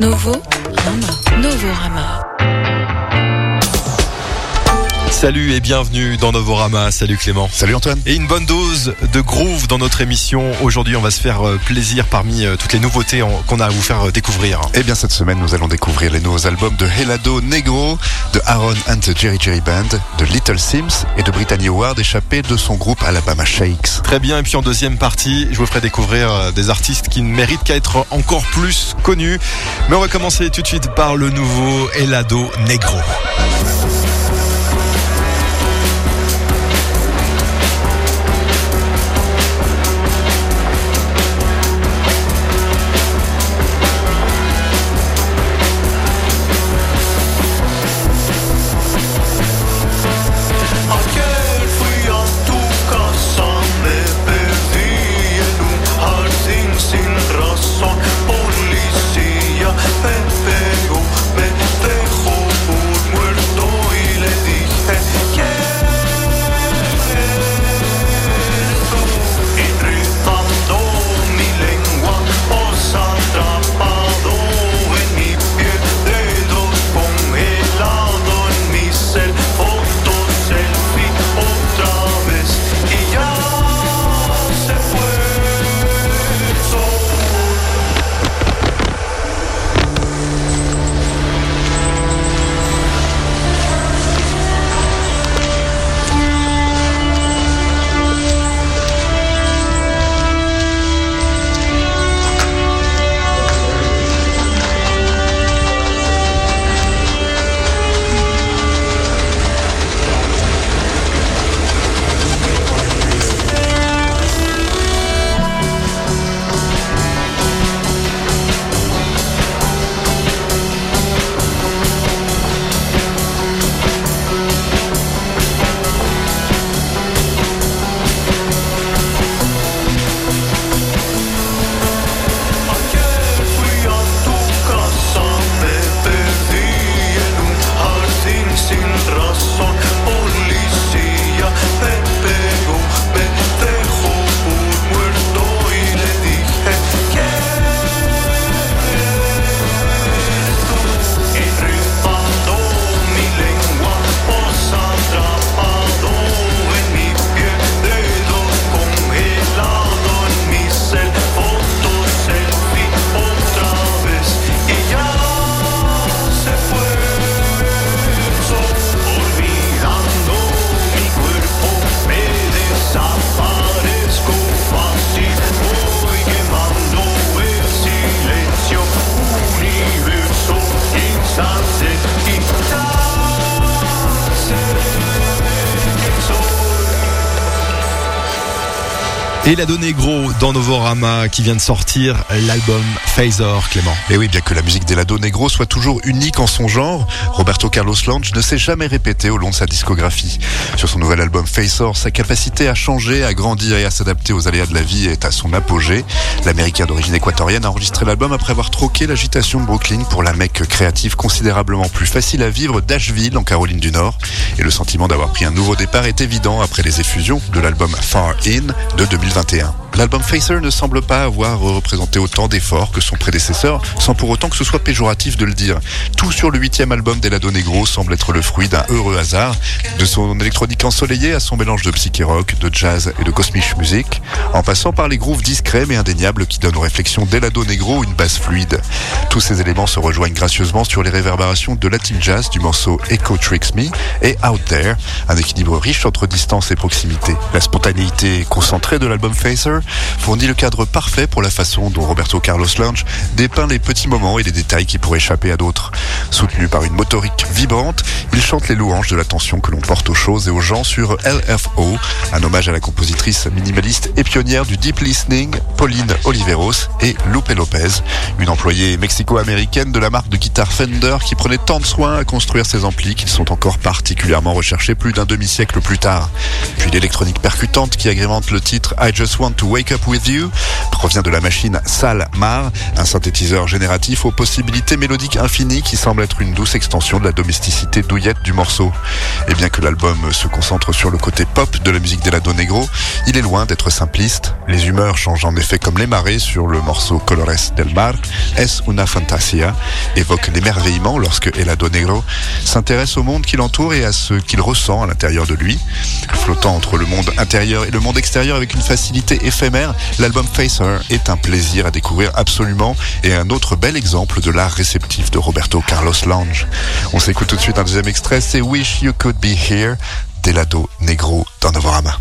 Novo Rama. Novo Rama. Salut et bienvenue dans Novorama. Salut Clément. Salut Antoine. Et une bonne dose de groove dans notre émission. Aujourd'hui, on va se faire euh, plaisir parmi euh, toutes les nouveautés qu'on a à vous faire euh, découvrir. Eh bien cette semaine nous allons découvrir les nouveaux albums de Helado Negro, de Aaron and the Jerry Jerry Band, de Little Sims et de Brittany Howard échappé de son groupe Alabama Shakes. Très bien. Et puis en deuxième partie, je vous ferai découvrir des artistes qui ne méritent qu'à être encore plus connus. Mais on va commencer tout de suite par le nouveau Elado Negro. Elado Negro dans Novorama qui vient de sortir l'album Phasor, Clément. Et oui, bien que la musique d'Helado Negro soit toujours unique en son genre, Roberto Carlos Lange ne s'est jamais répété au long de sa discographie. Sur son nouvel album Facer, sa capacité à changer, à grandir et à s'adapter aux aléas de la vie est à son apogée. L'américain d'origine équatorienne a enregistré l'album après avoir troqué l'agitation de Brooklyn pour la mecque créative considérablement plus facile à vivre d'Asheville en Caroline du Nord. Et le sentiment d'avoir pris un nouveau départ est évident après les effusions de l'album Far In de 2021. L'album Facer ne semble pas avoir représenté autant d'efforts que son prédécesseur, sans pour autant que ce soit péjoratif de le dire. Tout sur le huitième album d'Elado Negro semble être le fruit d'un heureux hasard, de son électronique ensoleillée à son mélange de psyché rock, de jazz et de cosmic music, en passant par les grooves discrets mais indéniables qui donnent aux réflexions d'Elado Negro une basse fluide. Tous ces éléments se rejoignent gracieusement sur les réverbérations de Latin Jazz du morceau Echo Tricks Me et Out There, un équilibre riche entre distance et proximité. La spontanéité concentrée de l'album Facer fournit le cadre parfait pour la façon dont Roberto Carlos Lange dépeint les petits moments et les détails qui pourraient échapper à d'autres. Soutenu par une motorique vibrante, il chante les louanges de l'attention que l'on porte aux choses et aux gens sur LFO, un hommage à la compositrice minimaliste et pionnière du deep listening, Pauline Oliveros et Lupe Lopez, une employée mexico-américaine de la marque de guitare Fender qui prenait tant de soin à construire ses amplis qu'ils sont encore particulièrement recherchés plus d'un demi-siècle plus tard. Puis l'électronique percutante qui agrémente le titre I Just Want to Wake Up With You provient de la machine Sal Mar, un synthétiseur génératif aux possibilités mélodiques infinies qui semble être une douce extension de la domesticité douillette du morceau. Et bien que l'album se concentre sur le côté pop de la musique d'Elado Negro, il est loin d'être simpliste. Les humeurs changent en effet comme les marées sur le morceau Colores del Mar. Es una fantasia évoque l'émerveillement lorsque Elado Negro s'intéresse au monde qui l'entoure et à ce qu'il ressent à l'intérieur de lui. Flottant entre le monde intérieur et le monde extérieur avec une facilité l'album Facer est un plaisir à découvrir absolument et un autre bel exemple de l'art réceptif de Roberto Carlos Lange. On s'écoute tout de suite un deuxième extrait, c'est Wish You Could Be Here d'Elado Negro dans Novorama.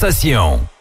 Sensation.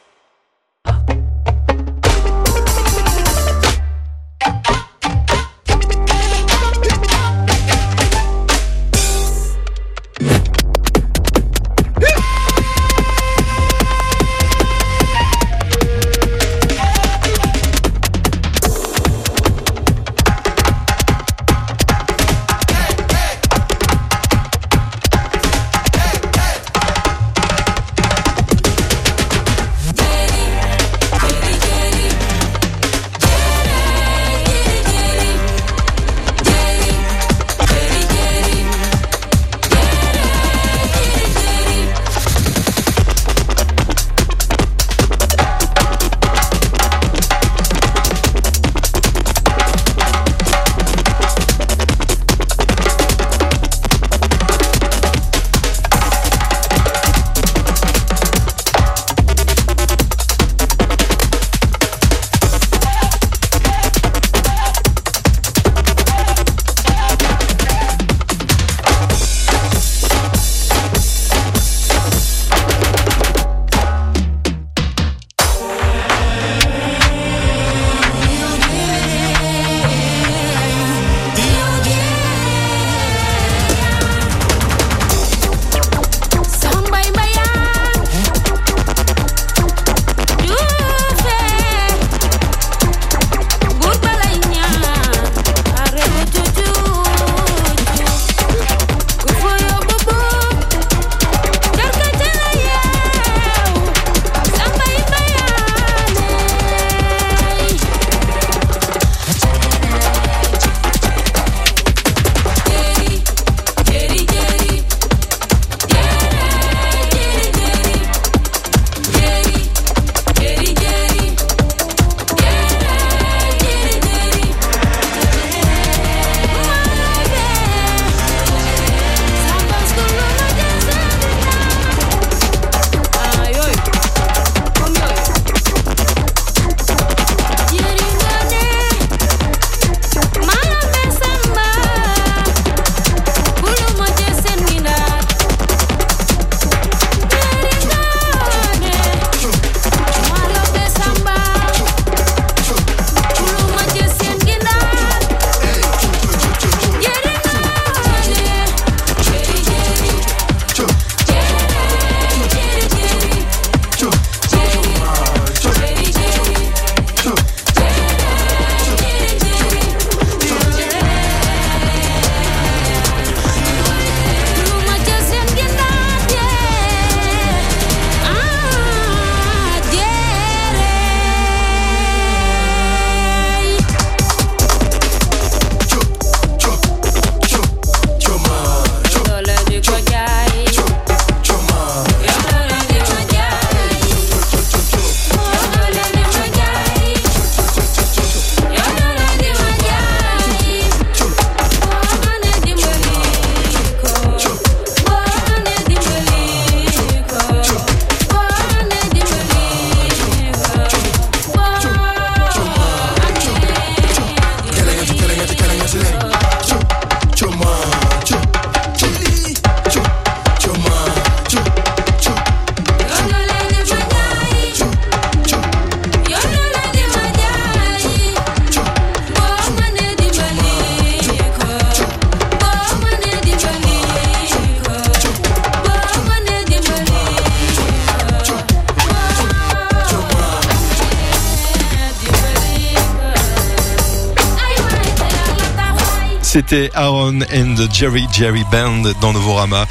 C'était Aaron and the Jerry Jerry Band dans Novorama.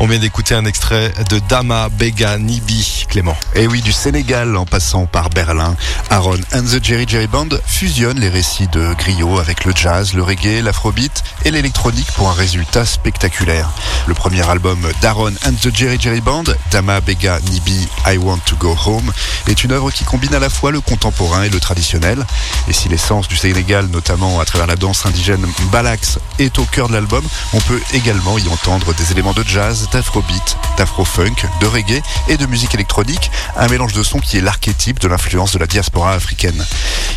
On vient d'écouter un extrait de Dama Bega Nibi, Clément. Et oui, du Sénégal en passant par Berlin, Aaron and the Jerry Jerry Band fusionnent les récits de griot avec le jazz, le reggae, l'afrobeat et l'électronique pour un résultat spectaculaire. Le premier album d'Aaron and the Jerry Jerry Band, Dama Bega Nibi I Want to Go Home, est une œuvre qui combine à la fois le contemporain et le traditionnel. Et si l'essence du Sénégal, notamment à travers la danse indigène Mbalax, est au cœur de l'album, on peut également y entendre des éléments de jazz, d'afrobeat, d'afro-funk, de reggae et de musique électronique, un mélange de sons qui est l'archétype de l'influence de la diaspora africaine.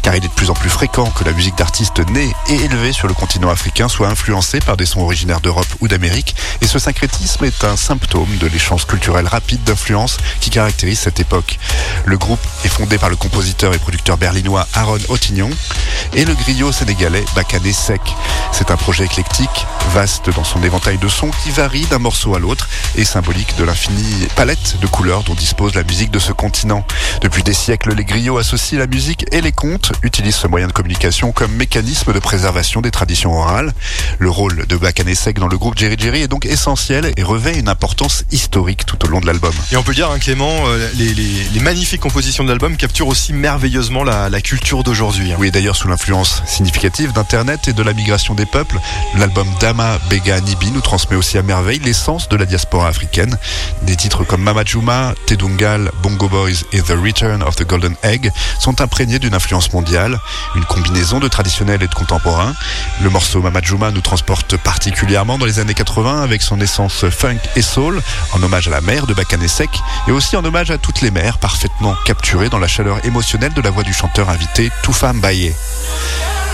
Car il est de plus en plus fréquent que la musique d'artistes nés et élevés sur le continent africain soit influencée par des sons originaires d'Europe ou d'Amérique, et ce syncrétisme est un symptôme de l'échange culturel rapide d'influence qui caractérise cette époque. Le groupe est fondé par le compositeur et producteur berlinois Aaron Otignon et le griot sénégalais Bakané Sek. C'est un projet éclectique, vaste dans son éventail de sons qui varie d'un morceau à l'autre et symbolique de l'infinie palette de couleurs dont dispose la musique de ce continent. Depuis des siècles, les griots associent la musique et les contes, utilisent ce moyen de communication comme mécanisme de préservation des traditions orales. Le rôle de Bakané Sek dans le groupe Jerry Jerry est donc essentiel et revêt une importance historique tout au long de l'album. Et on peut dire, hein, Clément, euh, les, les- les magnifiques compositions de l'album capturent aussi merveilleusement la, la culture d'aujourd'hui. hein. Oui, d'ailleurs, sous l'influence significative d'Internet et de la migration des peuples, l'album Dama Bega Nibi nous transmet aussi à merveille l'essence de la diaspora africaine. Des titres comme Mama Juma, Tedungal, Bongo Boys et The Return of the Golden Egg sont imprégnés d'une influence mondiale, une combinaison de traditionnel et de contemporain. Le morceau Mama Juma nous transporte particulièrement dans les années 80 avec son essence funk et soul, en hommage à la mère de Bakane Sek et aussi en hommage à toutes les mères parfaitement capturées dans la chaleur émotionnelle de la voix du chanteur invité Toufa Mbaye.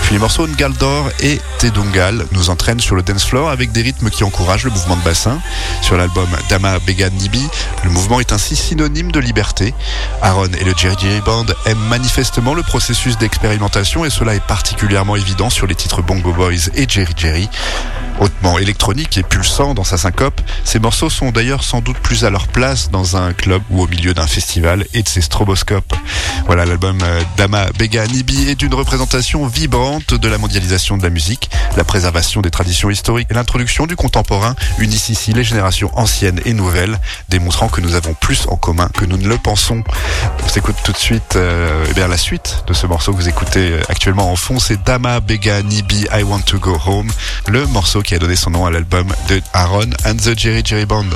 Puis les morceaux Ngaldor et Tedungal nous entraînent sur le dance floor avec des rythmes qui encouragent le mouvement de bassin. Sur l'album Dama Bega Nibi, le mouvement est ainsi synonyme de liberté. Aaron et le Jerry Jerry Band aiment manifestement le processus d'expérimentation et cela est particulièrement évident sur les titres Bongo Boys et Jerry Jerry. Hautement électronique et pulsant dans sa syncope, ces morceaux sont d'ailleurs sans doute plus à leur place dans un club ou au milieu d'un festival et de ses stroboscopes. Voilà, l'album euh, Dama Bega Nibi est une représentation vibrante de la mondialisation de la musique, la préservation des traditions historiques et l'introduction du contemporain unissent ici les générations anciennes et nouvelles, démontrant que nous avons plus en commun que nous ne le pensons. On s'écoute tout de suite euh, eh bien, la suite de ce morceau que vous écoutez euh, actuellement en fond, c'est Dama Bega Nibi I Want to Go Home, le morceau qui a donné son nom à l'album de Aaron and the Jerry Jerry Band.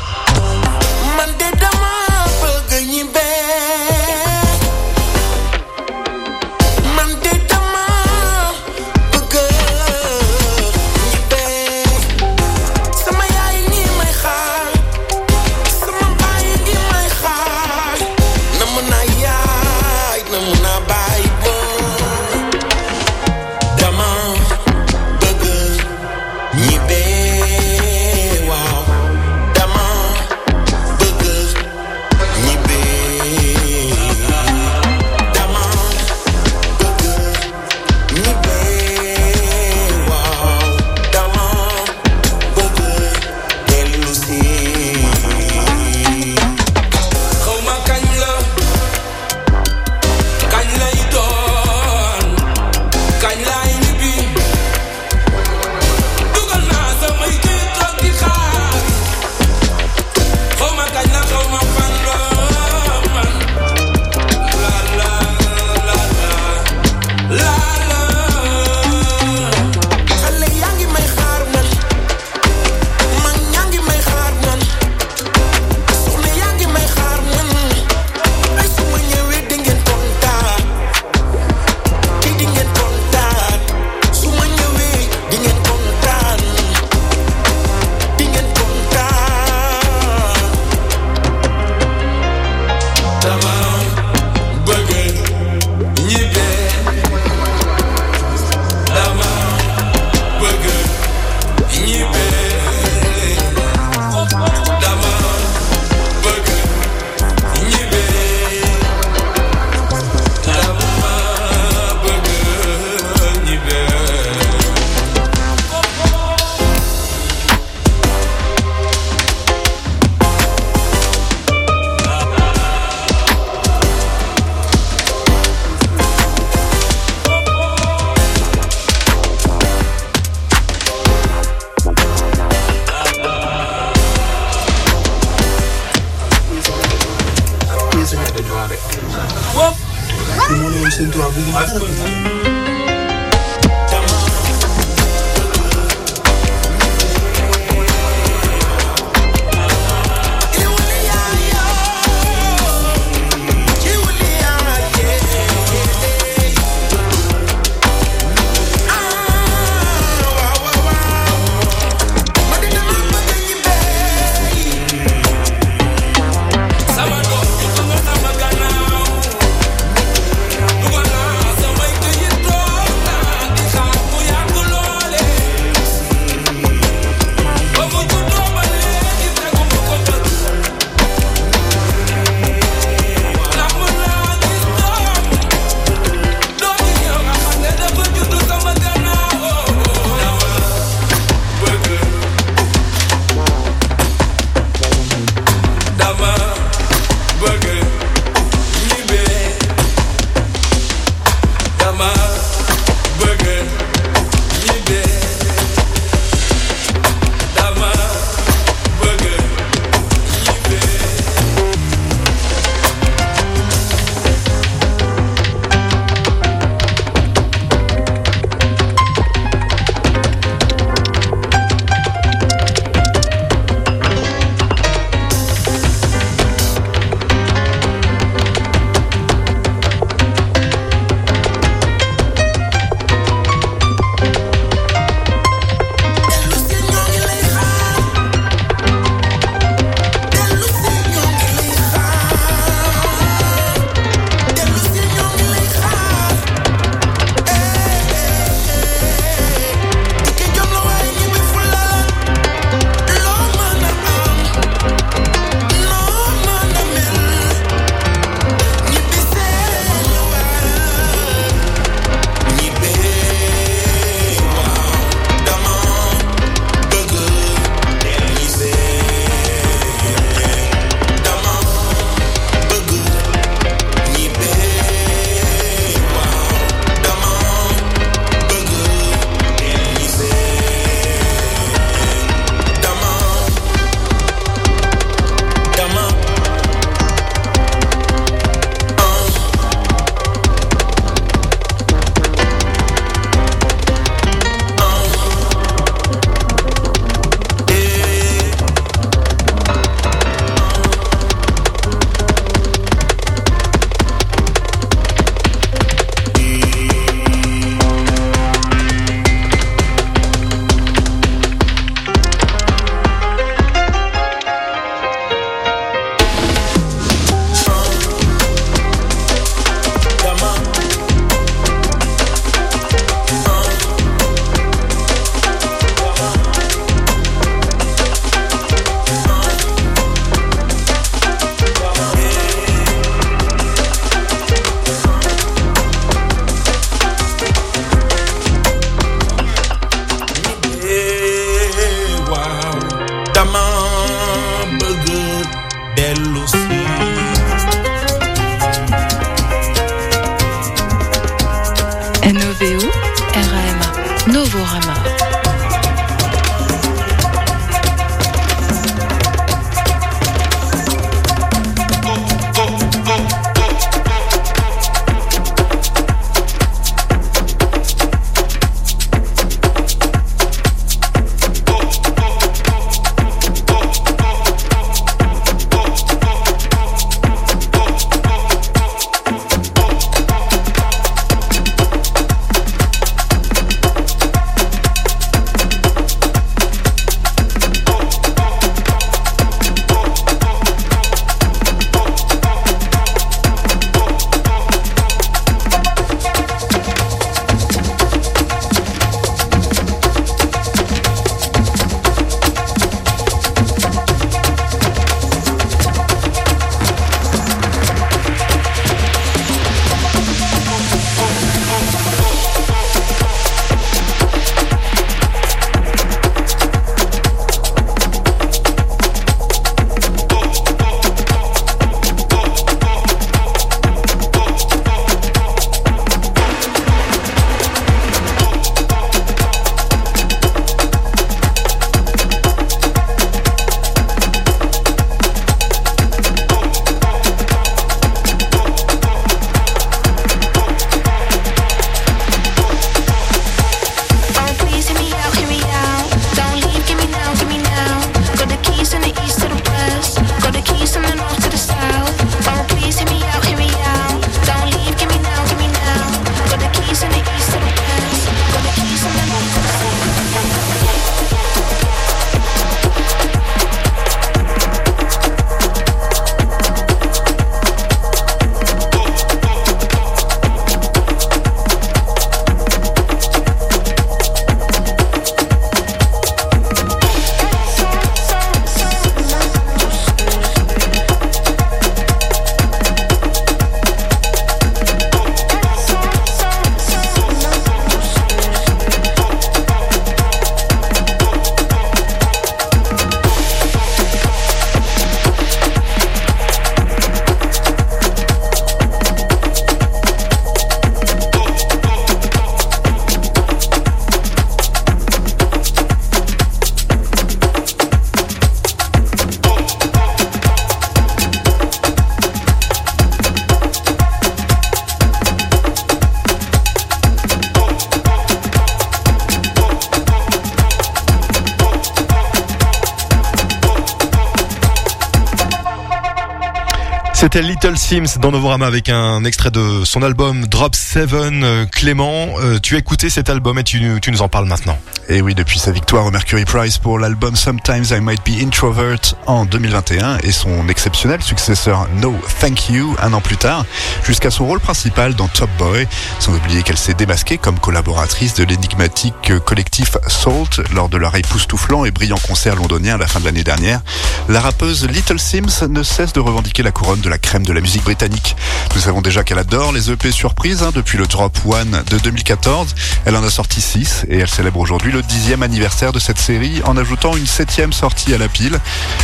C'était Little Sims dans Novorama avec un extrait de son album Drop 7. Euh, Clément, euh, tu as écouté cet album et tu nous en parles maintenant. Et oui, depuis sa victoire au Mercury Prize pour l'album Sometimes I Might Be Introvert en 2021 et son exceptionnel successeur No Thank You un an plus tard, jusqu'à son rôle principal dans Top Boy, sans oublier qu'elle s'est démasquée comme collaboratrice de l'énigmatique collectif Salt lors de leur époustouflant et brillant concert londonien à la fin de l'année dernière. La rappeuse Little Sims ne cesse de revendiquer la couronne de la crème de la musique britannique. Nous savons déjà qu'elle adore les EP surprises hein, depuis le Drop One de 2014. Elle en a sorti 6 et elle célèbre aujourd'hui le dixième anniversaire de cette série en ajoutant une septième sortie à la pile.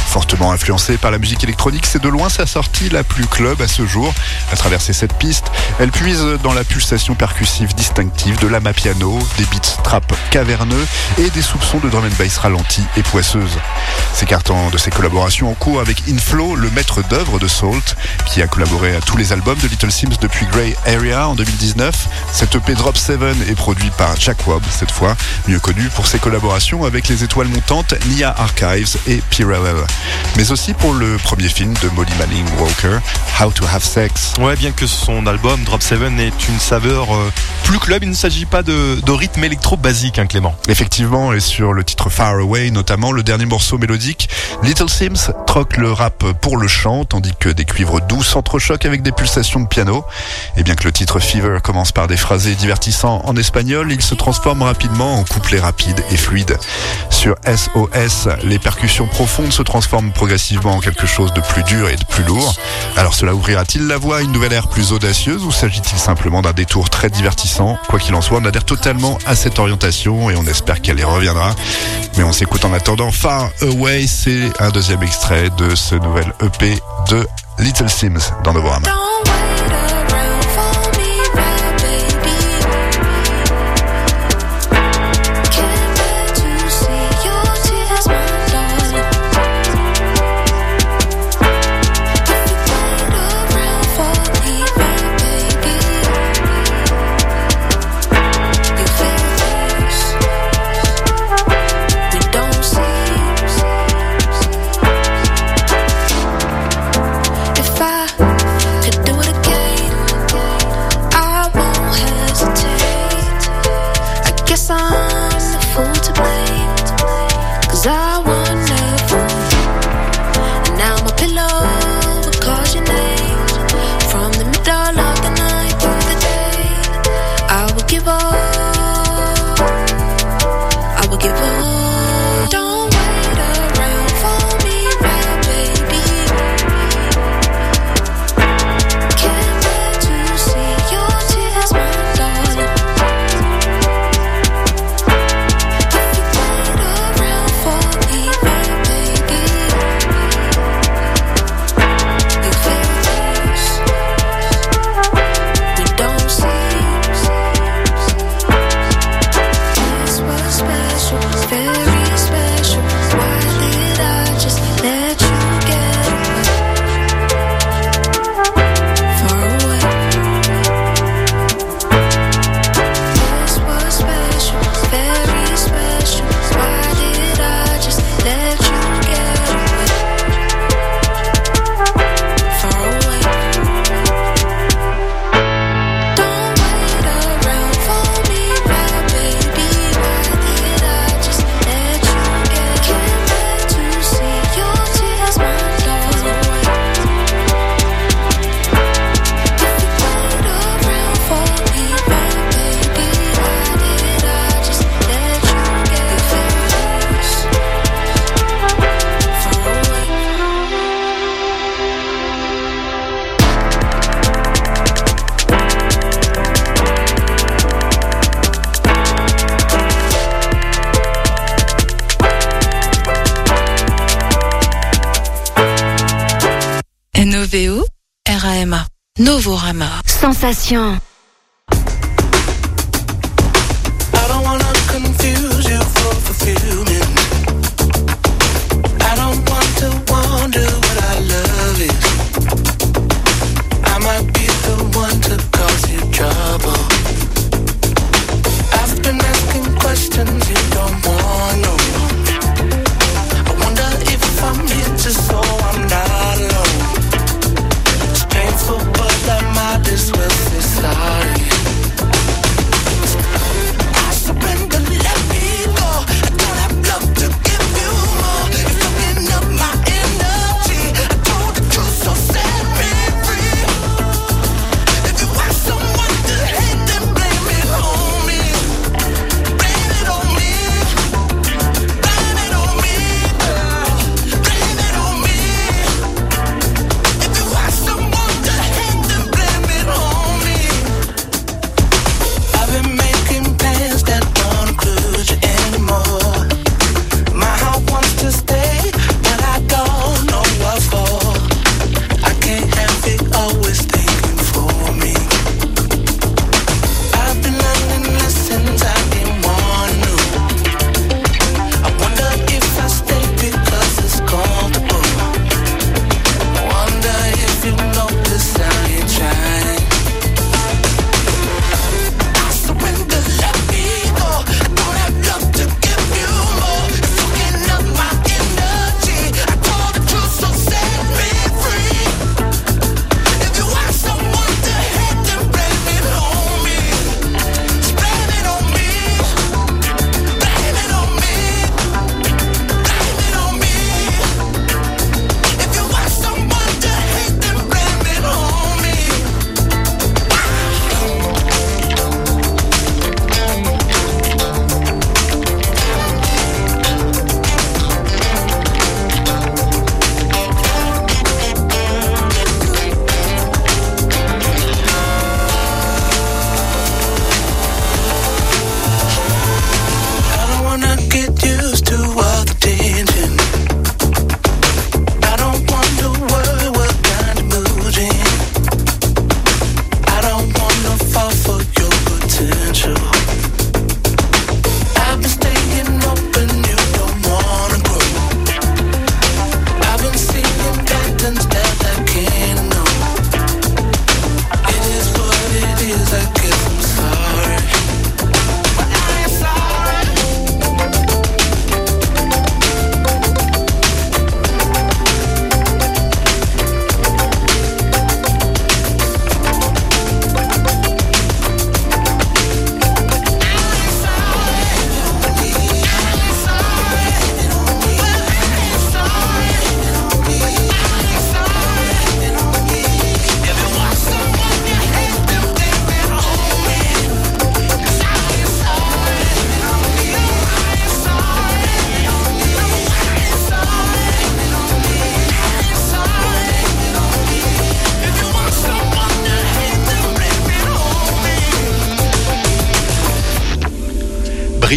Fortement influencée par la musique électronique, c'est de loin sa sortie la plus club à ce jour. À travers ces sept pistes, elle puise dans la pulsation percussive distinctive de l'ama piano, des beats trap caverneux et des soupçons de drum and bass ralenti et poisseuse. S'écartant de ses collaborations en cours avec Inflow, le maître d'œuvre de Salt, qui a collaboré à tous les albums de Little Sims depuis Grey Area en 2019. Cette EP Drop 7 est produit par Jack Wobb, cette fois, mieux connu pour ses collaborations avec les étoiles montantes Nia Archives et Pirelli. Mais aussi pour le premier film de Molly Manning Walker, How to Have Sex. Ouais, bien que son album Drop 7 ait une saveur euh, plus club, il ne s'agit pas de, de rythme électro basique, hein, Clément. Effectivement, et sur le titre Far Away notamment, le dernier morceau mélodique, Little Sims troque le rap pour le chant, tandis que des cuivres doux s'entrechoquent avec des pulsations de piano. Et bien que le titre Fever commence par des phrasés divertissants en espagnol, il se transforme rapidement en couplet rapide et fluide. Sur SOS, les percussions profondes se transforment progressivement en quelque chose de plus dur et de plus lourd. Alors cela ouvrira-t-il la voie à une nouvelle ère plus audacieuse ou s'agit-il simplement d'un détour très divertissant Quoi qu'il en soit, on adhère totalement à cette orientation et on espère qu'elle y reviendra. Mais on s'écoute en attendant Far Away, c'est un deuxième extrait de ce nouvel EP de Little Sims dans Novorama.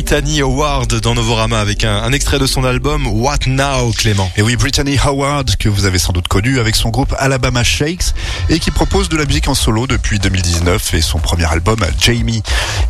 Brittany Howard dans Novorama avec un, extrait de son album What Now, Clément. Et oui, Brittany Howard, que vous avez sans doute connu avec son groupe Alabama Shakes et qui propose de la musique en solo depuis 2019 et son premier album Jamie.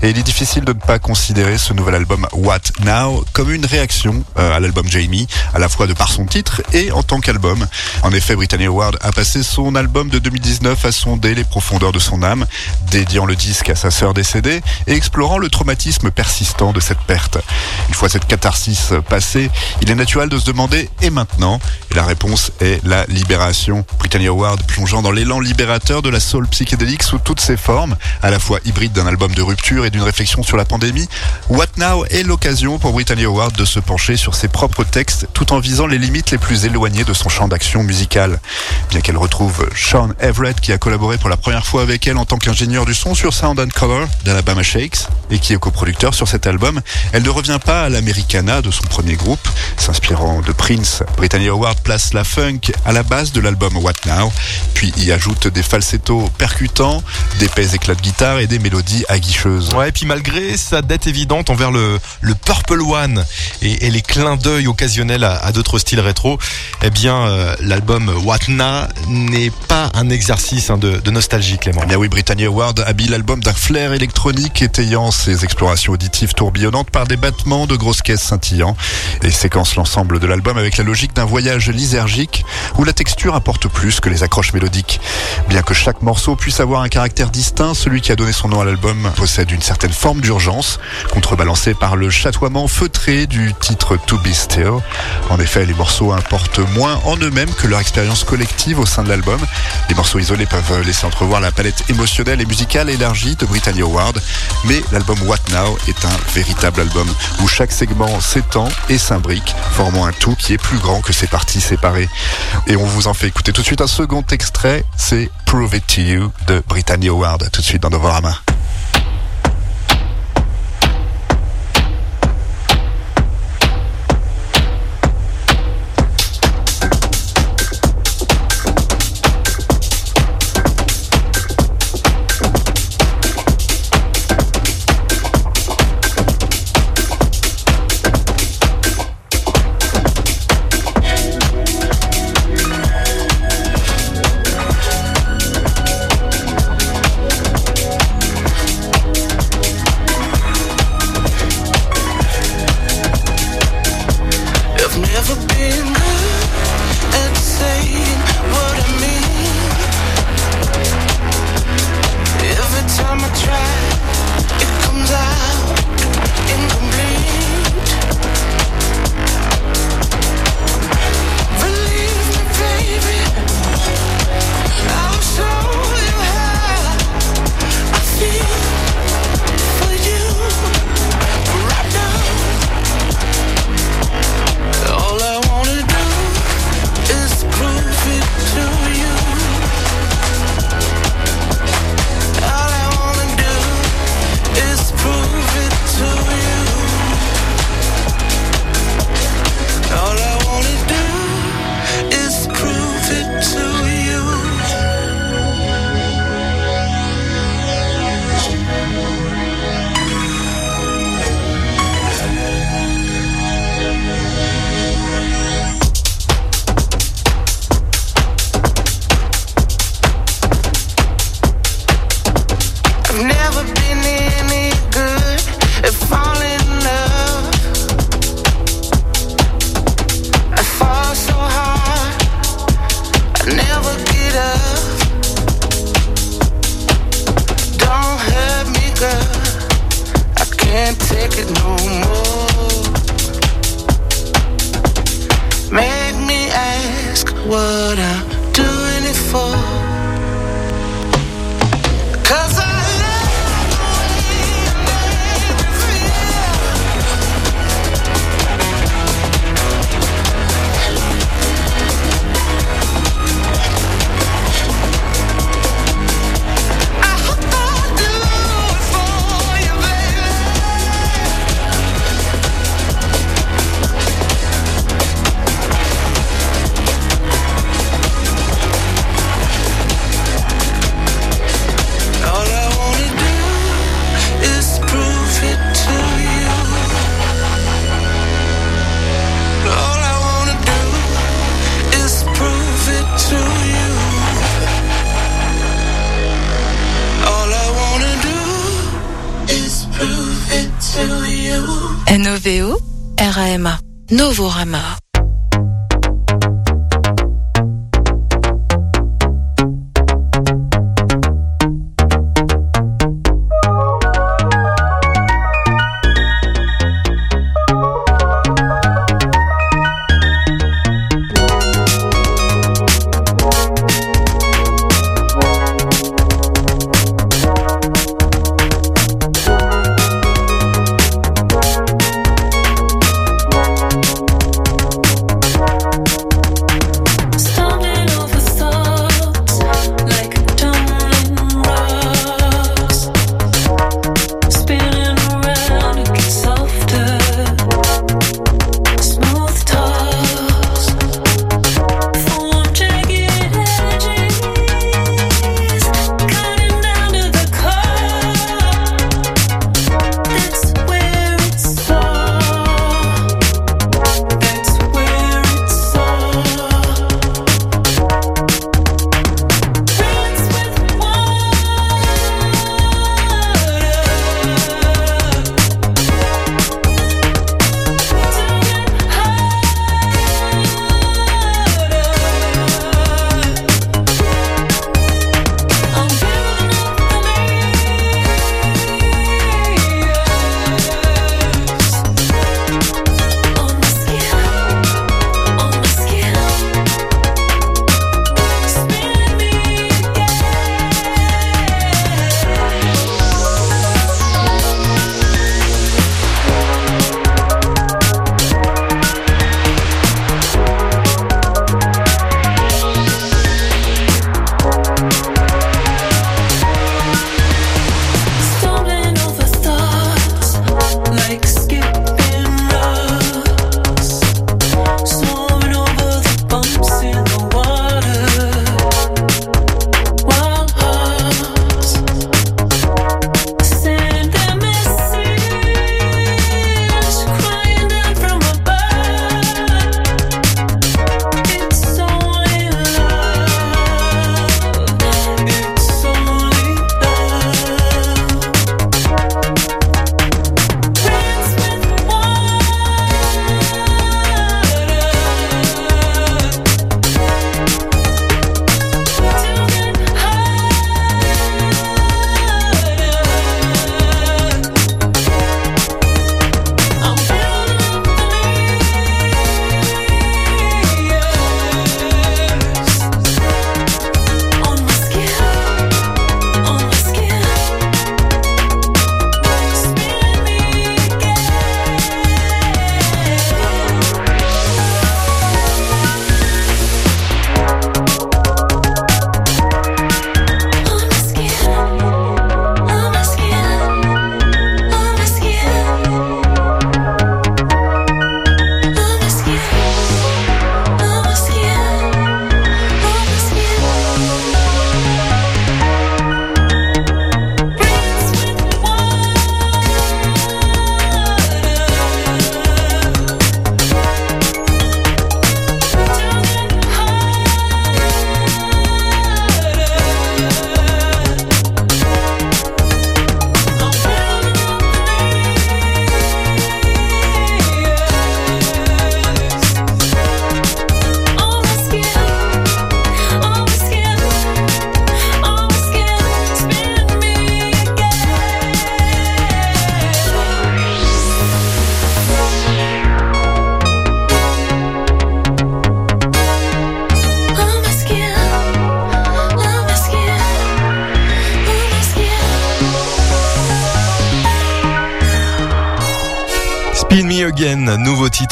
Et il est difficile de ne pas considérer ce nouvel album What Now comme une réaction euh, à l'album Jamie, à la fois de par son titre et en tant qu'album. En effet, Brittany Howard a passé son album de 2019 à sonder les profondeurs de son âme, dédiant le disque à sa sœur décédée et explorant le traumatisme persistant de cette perte. Une fois cette catharsis passée, il est naturel de se demander et maintenant? Et la réponse est la libération. Brittany Howard plongeant dans l'élan libérateur de la soul psychédélique sous toutes ses formes, à la fois hybride d'un album de rupture d'une réflexion sur la pandémie. What Now est l'occasion pour Brittany Howard de se pencher sur ses propres textes tout en visant les limites les plus éloignées de son champ d'action musical. Bien qu'elle retrouve Sean Everett qui a collaboré pour la première fois avec elle en tant qu'ingénieur du son sur Sound and Color d'Alabama Shakes et qui est coproducteur sur cet album, elle ne revient pas à l'Americana de son premier groupe. S'inspirant de Prince, Brittany Howard place la funk à la base de l'album What Now, puis y ajoute des falsettos percutants, d'épais éclats de guitare et des mélodies aguicheuses. Ouais, et puis malgré sa dette évidente envers le, le Purple One et, et les clins d'œil occasionnels à, à d'autres styles rétro, eh bien, euh, l'album What Now n'est pas un exercice hein, de, de nostalgie, Clément. Eh bien oui, Brittany Howard habille l'album d'un flair électronique étayant ses explorations auditives tourbillonnantes par des battements de grosses caisses scintillants et séquence l'ensemble de l'album avec la logique d'un voyage lysergique où la texture apporte plus que les accroches mélodiques. Bien que chaque morceau puisse avoir un caractère distinct, celui qui a donné son nom à l'album possède une certaine forme d'urgence, contrebalancée par le chatoiement feutré du titre To Be Still. En effet, les morceaux importent moins en eux-mêmes que leur expérience collective au sein de l'album. Les morceaux isolés peuvent laisser entrevoir la palette émotionnelle et musicale élargie de Brittany Howard, mais l'album What Now est un véritable album où chaque segment s'étend et s'imbrique, formant un tout qui est plus grand que ses parties séparées. Et on vous en fait écouter tout de suite un second extrait, c'est Prove It To You de Brittany Howard, tout de suite dans Novorama. Can't take it no more. Make me ask what I'm doing it for. Cause I Novorama.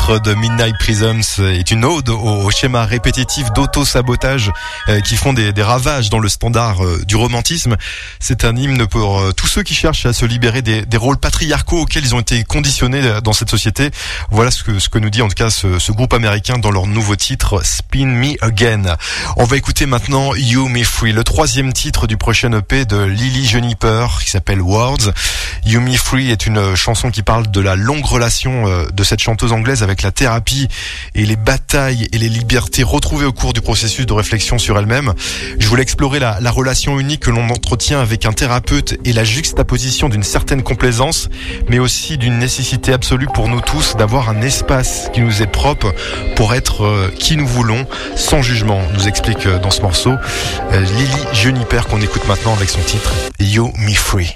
titre de Midnight Prisms est une ode aux, schémas répétitifs d'auto-sabotage euh, qui font des, des, ravages dans le standard euh, du romantisme. C'est un hymne pour euh, tous ceux qui cherchent à se libérer des, des, rôles patriarcaux auxquels ils ont été conditionnés dans cette société. Voilà ce que, ce que nous dit en tout cas ce, ce groupe américain dans leur nouveau titre Spin Me Again. On va écouter maintenant You Me Free, le troisième titre du prochain EP de Lily Juniper qui s'appelle Words. You Me Free est une chanson qui parle de la longue relation de cette chanteuse anglaise avec avec la thérapie et les batailles et les libertés retrouvées au cours du processus de réflexion sur elle-même. Je voulais explorer la, la relation unique que l'on entretient avec un thérapeute et la juxtaposition d'une certaine complaisance, mais aussi d'une nécessité absolue pour nous tous d'avoir un espace qui nous est propre pour être euh, qui nous voulons sans jugement, nous explique euh, dans ce morceau euh, Lily Juniper qu'on écoute maintenant avec son titre You Me Free.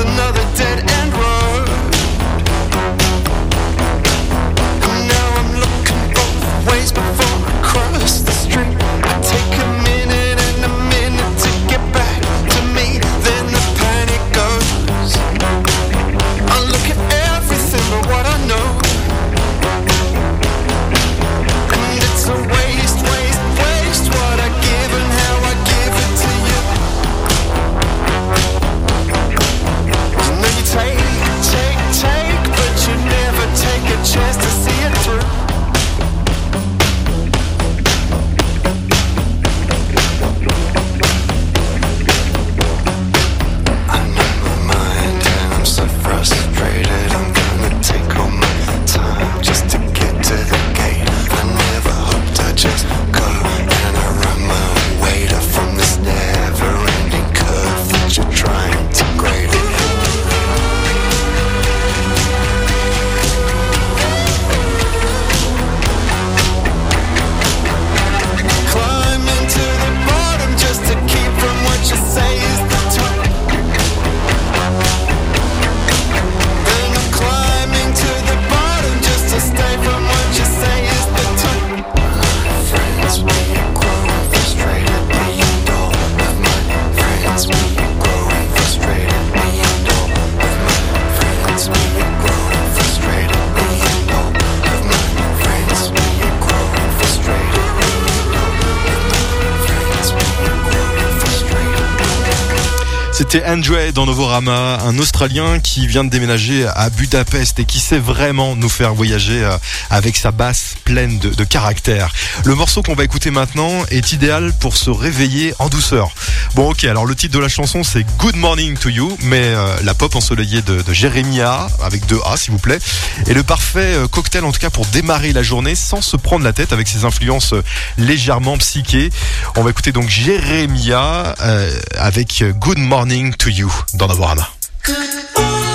another dead end road. Dans un Australien qui vient de déménager à Budapest et qui sait vraiment nous faire voyager euh, avec sa basse pleine de caractère. Le morceau qu'on va écouter maintenant est idéal pour se réveiller en douceur. Bon ok, alors le titre de la chanson c'est Good Morning to You, mais euh, la pop ensoleillée de, de avec deux A s'il vous plaît, est le parfait euh, cocktail en tout cas pour démarrer la journée sans se prendre la tête avec ses influences euh, légèrement psychées. On va écouter donc Jérémia euh, avec Good Morning to You dans Novorama. She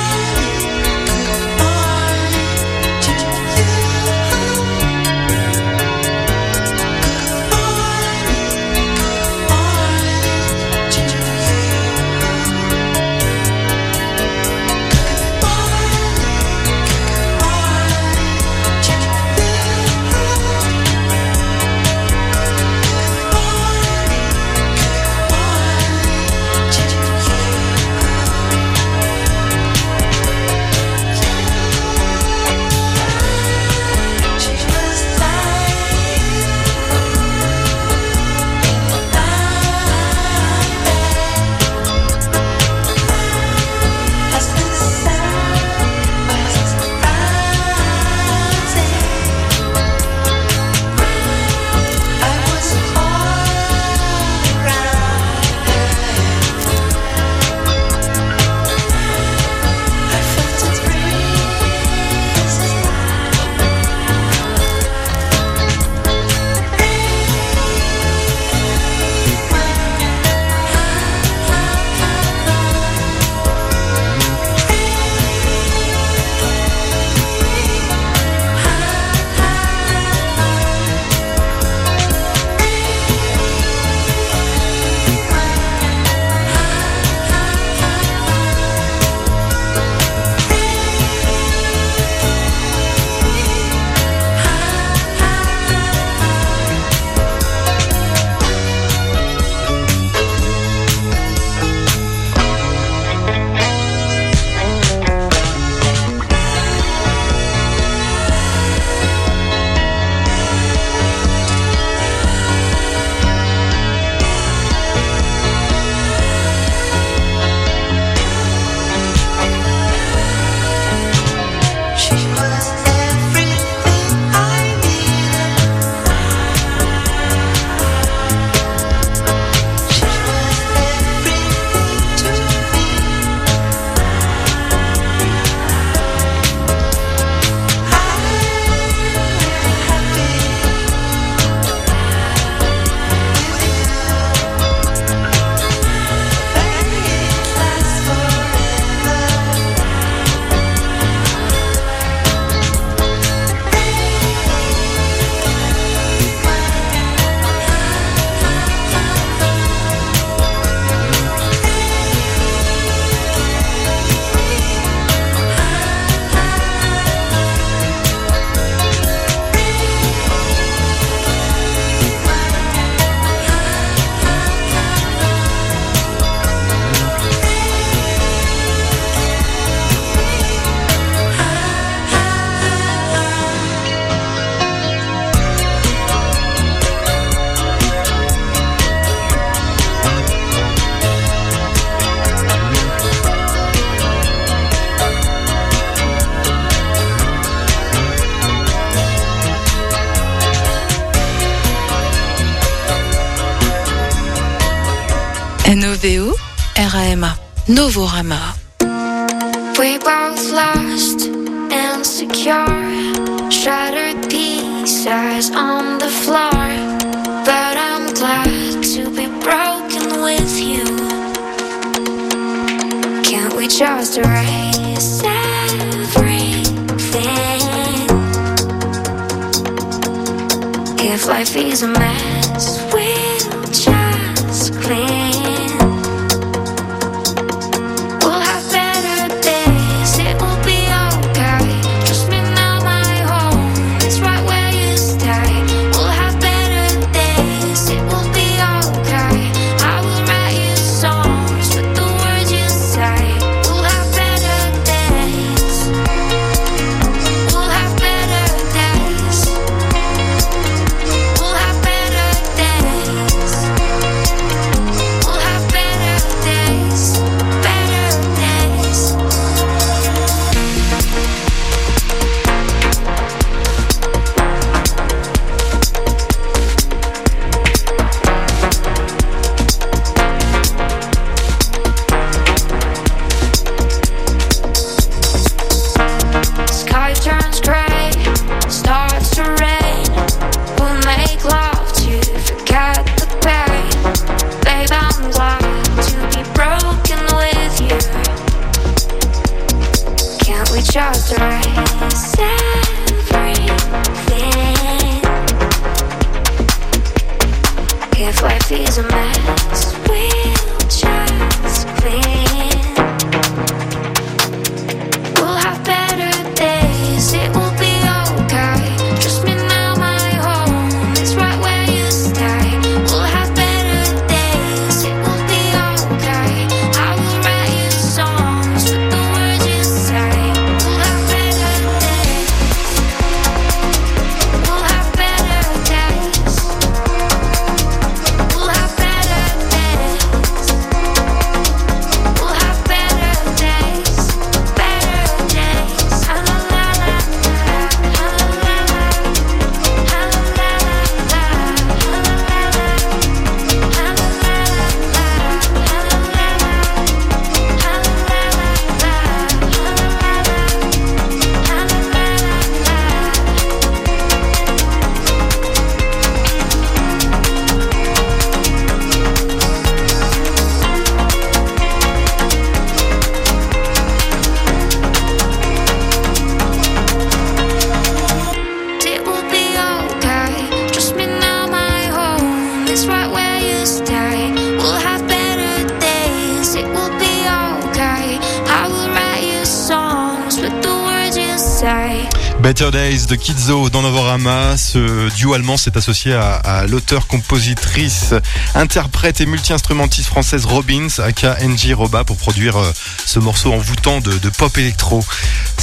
De Kidzo dans Novorama. Ce duo allemand s'est associé à, à l'auteur, compositrice, interprète et multi-instrumentiste française Robbins, aka NG Roba, pour produire euh, ce morceau envoûtant de, de pop électro.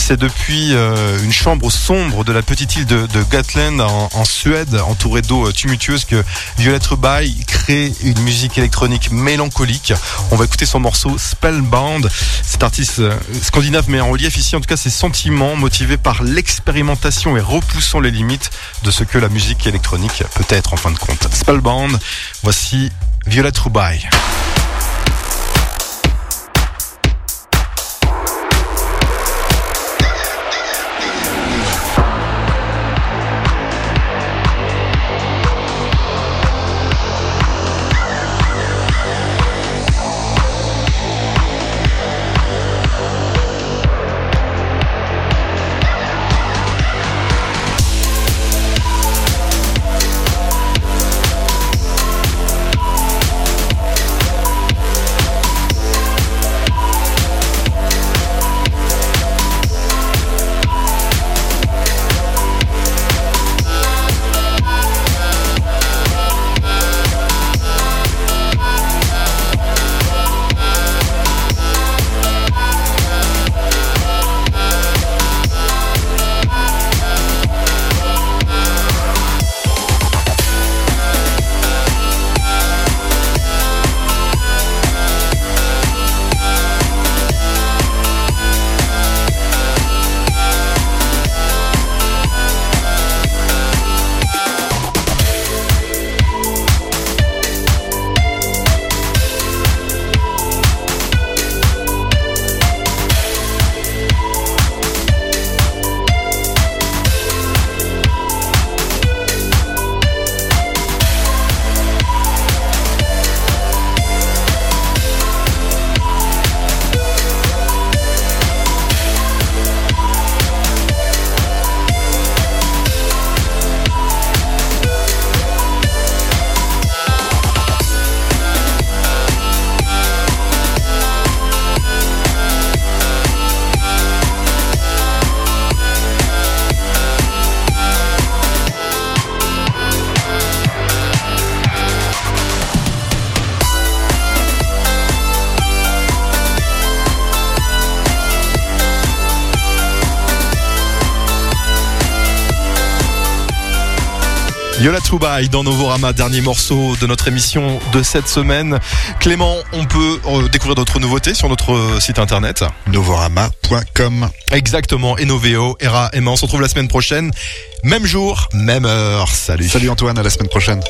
C'est depuis euh, une chambre sombre de la petite île de, de en, Suède, entourée d'eau euh, tumultueuse, que Violette Rubaille crée une musique électronique mélancolique. On va écouter son morceau Spellbound. Cet artiste euh, scandinave met en relief ici, en tout cas, ses sentiments motivés par l'expérimentation et repoussant les limites de ce que la musique électronique peut être en fin de compte. Spellbound, voici Violette Rubaille. Yola Troubaï dans Novorama, dernier morceau de notre émission de cette semaine. Clément, on peut euh, découvrir d'autres nouveautés sur notre euh, site internet. Novorama.com. Exactement, et Noveo, Era, Emma. On se retrouve la semaine prochaine. Même jour, même heure. Salut. Salut Antoine, à la semaine prochaine.